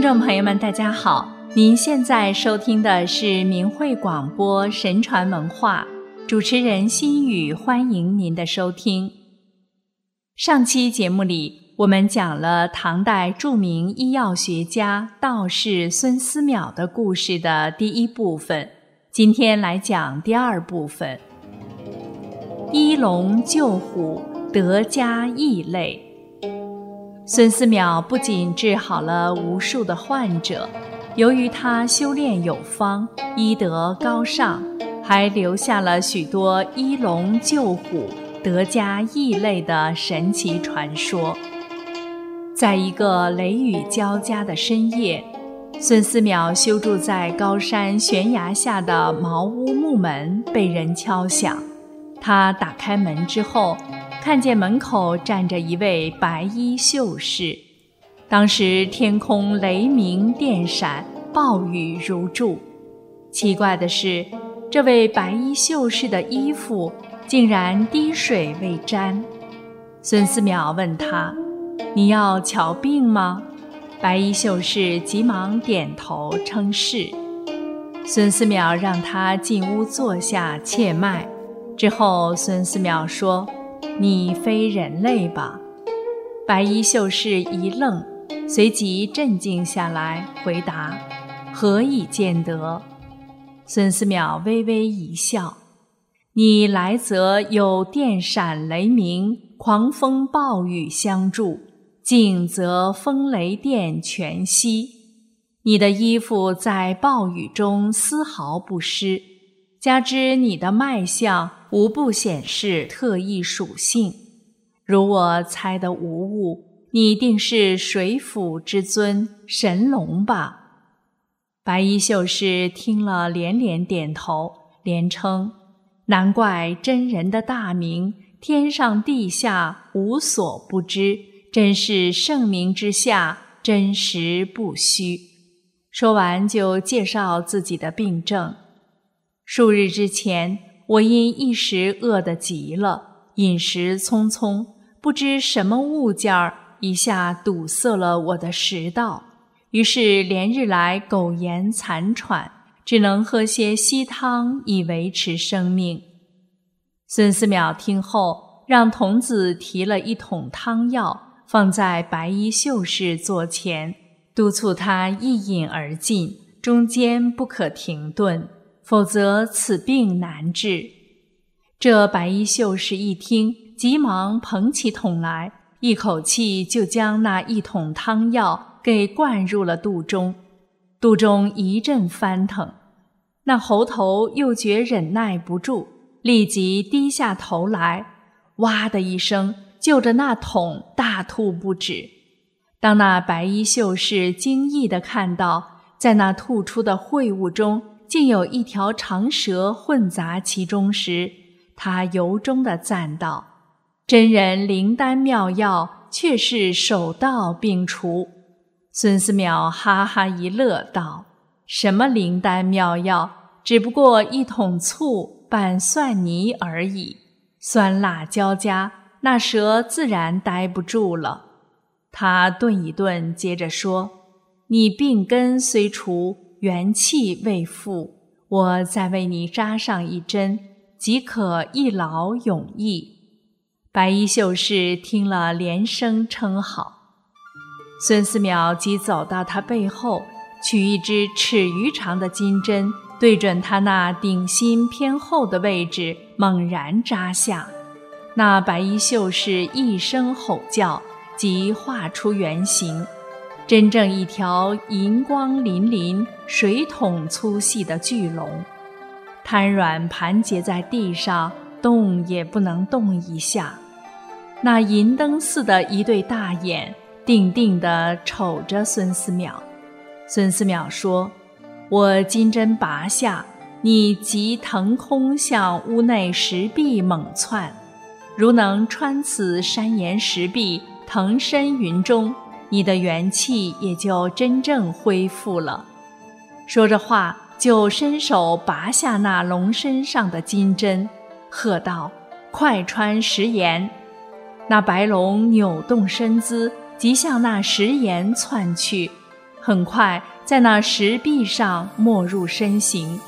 听众朋友们，大家好！您现在收听的是明慧广播神传文化，主持人心雨，欢迎您的收听。上期节目里，我们讲了唐代著名医药学家道士孙思邈的故事的第一部分，今天来讲第二部分：一龙救虎，德家异类。孙思邈不仅治好了无数的患者，由于他修炼有方，医德高尚，还留下了许多医龙救虎、德家异类的神奇传说。在一个雷雨交加的深夜，孙思邈修筑在高山悬崖下的茅屋木门被人敲响，他打开门之后。看见门口站着一位白衣秀士，当时天空雷鸣电闪，暴雨如注。奇怪的是，这位白衣秀士的衣服竟然滴水未沾。孙思邈问他：“你要瞧病吗？”白衣秀士急忙点头称是。孙思邈让他进屋坐下切脉，之后孙思邈说。你非人类吧？白衣秀士一愣，随即镇静下来，回答：“何以见得？”孙思邈微微一笑：“你来则有电闪雷鸣、狂风暴雨相助，静则风雷电全息。你的衣服在暴雨中丝毫不湿，加之你的脉象。”无不显示特异属性，如我猜的无误，你定是水府之尊神龙吧？白衣秀士听了连连点头，连称：“难怪真人的大名，天上地下无所不知，真是盛名之下，真实不虚。”说完就介绍自己的病症。数日之前。我因一时饿得极了，饮食匆匆，不知什么物件儿一下堵塞了我的食道，于是连日来苟延残喘，只能喝些稀汤以维持生命。孙思邈听后，让童子提了一桶汤药放在白衣秀士座前，督促他一饮而尽，中间不可停顿。否则此病难治。这白衣秀士一听，急忙捧起桶来，一口气就将那一桶汤药给灌入了肚中。肚中一阵翻腾，那猴头又觉忍耐不住，立即低下头来，哇的一声，就着那桶大吐不止。当那白衣秀士惊异地看到，在那吐出的秽物中，竟有一条长蛇混杂其中时，他由衷地赞道：“真人灵丹妙药，却是手到病除。”孙思邈哈哈一乐道：“什么灵丹妙药？只不过一桶醋拌蒜泥而已，酸辣交加，那蛇自然待不住了。”他顿一顿，接着说：“你病根虽除。”元气未复，我再为你扎上一针，即可一劳永逸。白衣秀士听了，连声称好。孙思邈即走到他背后，取一支尺余长的金针，对准他那顶心偏后的位置，猛然扎下。那白衣秀士一声吼叫，即化出原形。真正一条银光粼粼、水桶粗细的巨龙，瘫软盘结在地上，动也不能动一下。那银灯似的一对大眼，定定地瞅着孙思邈。孙思邈说：“我金针拔下，你即腾空向屋内石壁猛窜。如能穿此山岩石壁，腾身云中。”你的元气也就真正恢复了。说着话，就伸手拔下那龙身上的金针，喝道：“快穿石岩！”那白龙扭动身姿，即向那石岩窜去。很快在那石壁上没入身形。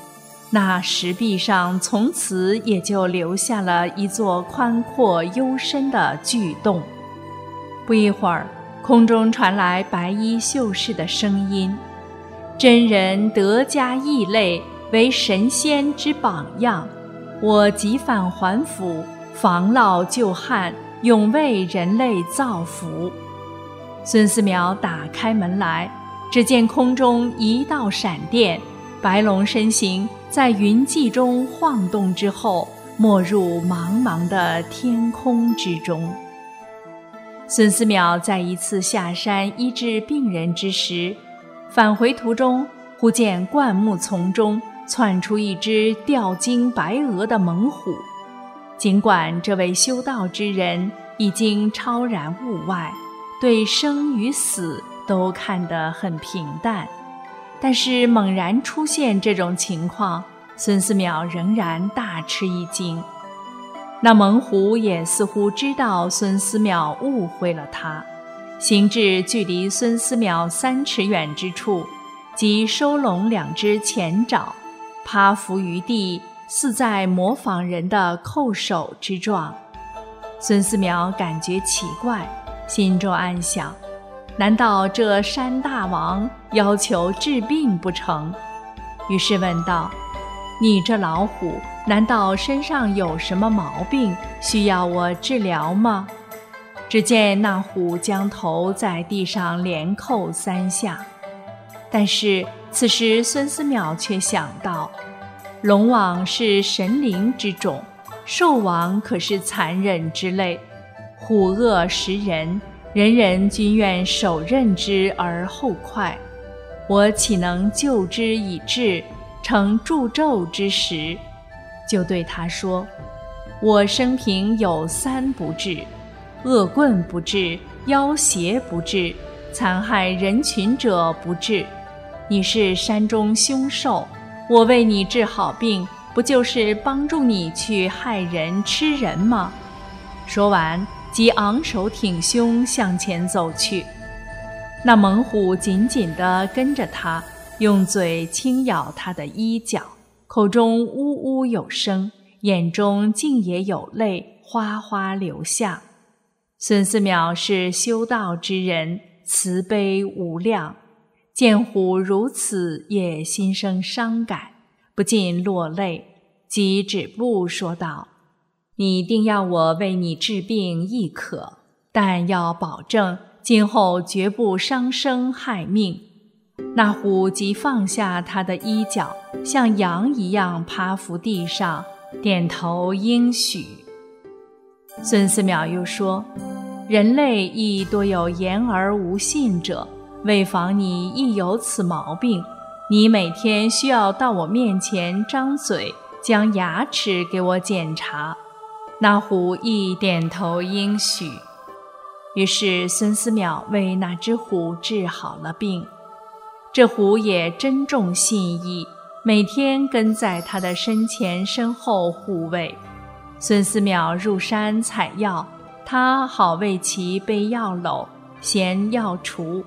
那石壁上从此也就留下了一座宽阔幽深的巨洞。不一会儿，空中传来白衣秀士的声音：“真人德加异类，为神仙之榜样。我即返还府，防涝救旱，永为人类造福。”孙思邈打开门来，只见空中一道闪电。白龙身形在云际中晃动之后，没入茫茫的天空之中。孙思邈在一次下山医治病人之时，返回途中，忽见灌木丛中窜出一只吊睛白额的猛虎。尽管这位修道之人已经超然物外，对生与死都看得很平淡。但是猛然出现这种情况，孙思邈仍然大吃一惊。那猛虎也似乎知道孙思邈误会了他，行至距离孙思邈三尺远之处，即收拢两只前爪，趴伏于地，似在模仿人的叩首之状。孙思邈感觉奇怪，心中暗想。难道这山大王要求治病不成？于是问道：“你这老虎，难道身上有什么毛病，需要我治疗吗？”只见那虎将头在地上连叩三下。但是此时孙思邈却想到，龙王是神灵之种，兽王可是残忍之类，虎恶食人。人人均愿手刃之而后快，我岂能救之以治，成助纣之时？就对他说：“我生平有三不治：恶棍不治，妖邪不治，残害人群者不治。你是山中凶兽，我为你治好病，不就是帮助你去害人吃人吗？”说完。即昂首挺胸向前走去，那猛虎紧紧地跟着他，用嘴轻咬他的衣角，口中呜呜有声，眼中竟也有泪哗哗流下。孙思邈是修道之人，慈悲无量，见虎如此，也心生伤感，不禁落泪，即止步说道。你定要我为你治病亦可，但要保证今后绝不伤生害命。那虎即放下他的衣角，像羊一样趴伏地上，点头应许。孙思邈又说：“人类亦多有言而无信者，为防你亦有此毛病，你每天需要到我面前张嘴，将牙齿给我检查。”那虎亦点头应许，于是孙思邈为那只虎治好了病。这虎也珍重信义，每天跟在他的身前身后护卫。孙思邈入山采药，他好为其备药篓、衔药橱；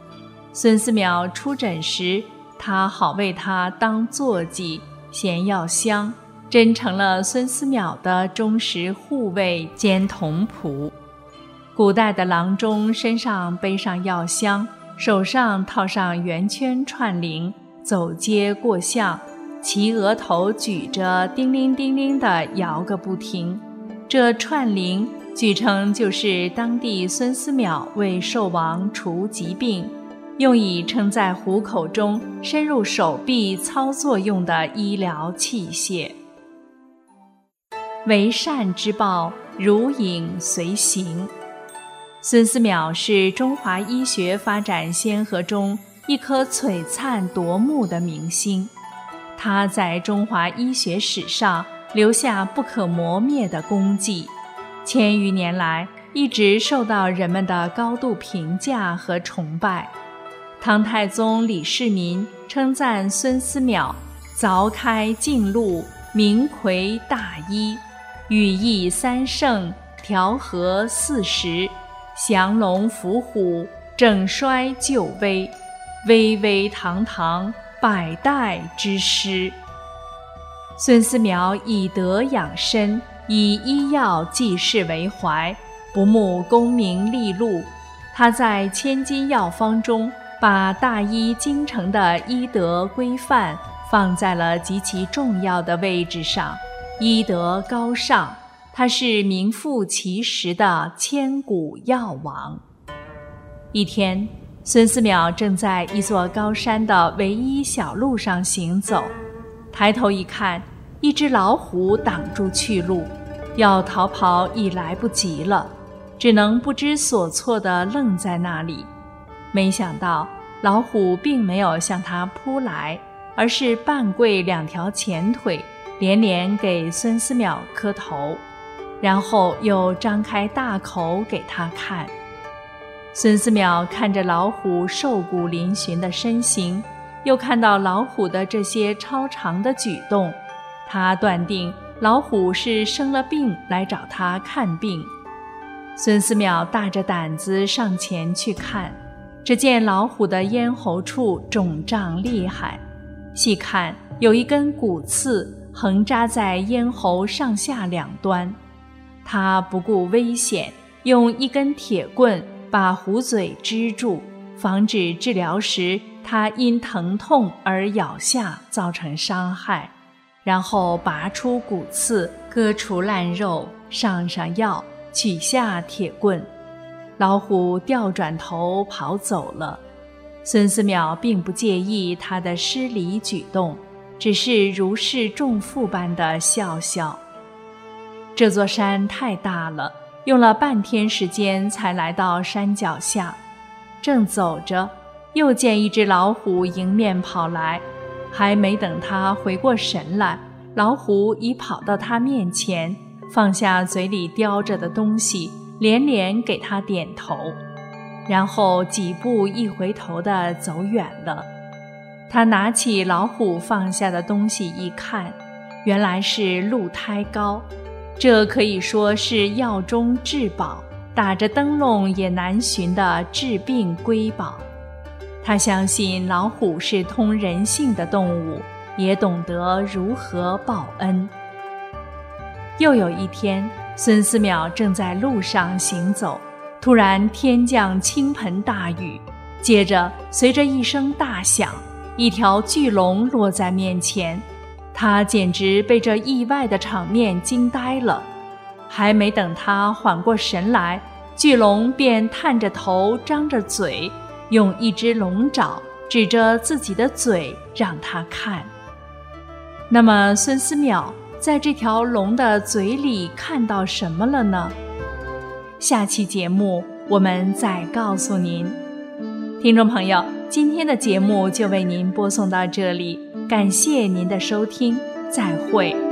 孙思邈出诊时，他好为他当坐骑、衔药箱。真成了孙思邈的忠实护卫兼童仆。古代的郎中身上背上药箱，手上套上圆圈串铃，走街过巷，其额头举着叮铃叮铃地摇个不停。这串铃据称就是当地孙思邈为寿王除疾病，用以撑在虎口中伸入手臂操作用的医疗器械。为善之报，如影随形。孙思邈是中华医学发展先河中一颗璀璨夺目的明星，他在中华医学史上留下不可磨灭的功绩，千余年来一直受到人们的高度评价和崇拜。唐太宗李世民称赞孙思邈：“凿开径路，明魁大医。”羽翼三圣，调和四时，降龙伏虎，整衰就危，巍巍堂堂，百代之师。孙思邈以德养身，以医药济世为怀，不慕功名利禄。他在千金药方中，把大医精诚的医德规范放在了极其重要的位置上，医德高尚，他是名副其实的千古药王。一天，孙思邈正在一座高山的唯一小路上行走。抬头一看，一只老虎挡住去路，要逃跑已来不及了，只能不知所措地愣在那里。没想到老虎并没有向他扑来，而是半跪两条前腿，连连给孙思邈磕头，然后又张开大口给他看。孙思邈看着老虎瘦骨嶙峋的身形。又看到老虎的这些超常的举动，他断定老虎是生了病来找他看病。孙思邈大着胆子上前去看，只见老虎的咽喉处肿胀厉害，细看有一根骨刺横扎在咽喉上下两端。他不顾危险，用一根铁棍把虎嘴支住，防止治疗时。他因疼痛而咬下，造成伤害，然后拔出骨刺，割除烂肉，上上药，取下铁棍，老虎掉转头跑走了。孙思邈并不介意他的失礼举动，只是如释重负般的笑笑。这座山太大了，用了半天时间才来到山脚下，正走着。又见一只老虎迎面跑来，还没等他回过神来，老虎已跑到他面前，放下嘴里叼着的东西，连连给他点头，然后几步一回头的走远了。他拿起老虎放下的东西一看，原来是鹿胎膏，这可以说是药中至宝，打着灯笼也难寻的治病瑰宝。他相信老虎是通人性的动物，也懂得如何报恩。又有一天，孙思邈正在路上行走，突然天降倾盆大雨，接着随着一声大响，一条巨龙落在面前，他简直被这意外的场面惊呆了。还没等他缓过神来，巨龙便探着头，张着嘴。用一只龙爪指着自己的嘴让他看。那么孙思邈在这条龙的嘴里看到什么了呢？下期节目我们再告诉您。听众朋友，今天的节目就为您播送到这里，感谢您的收听，再会。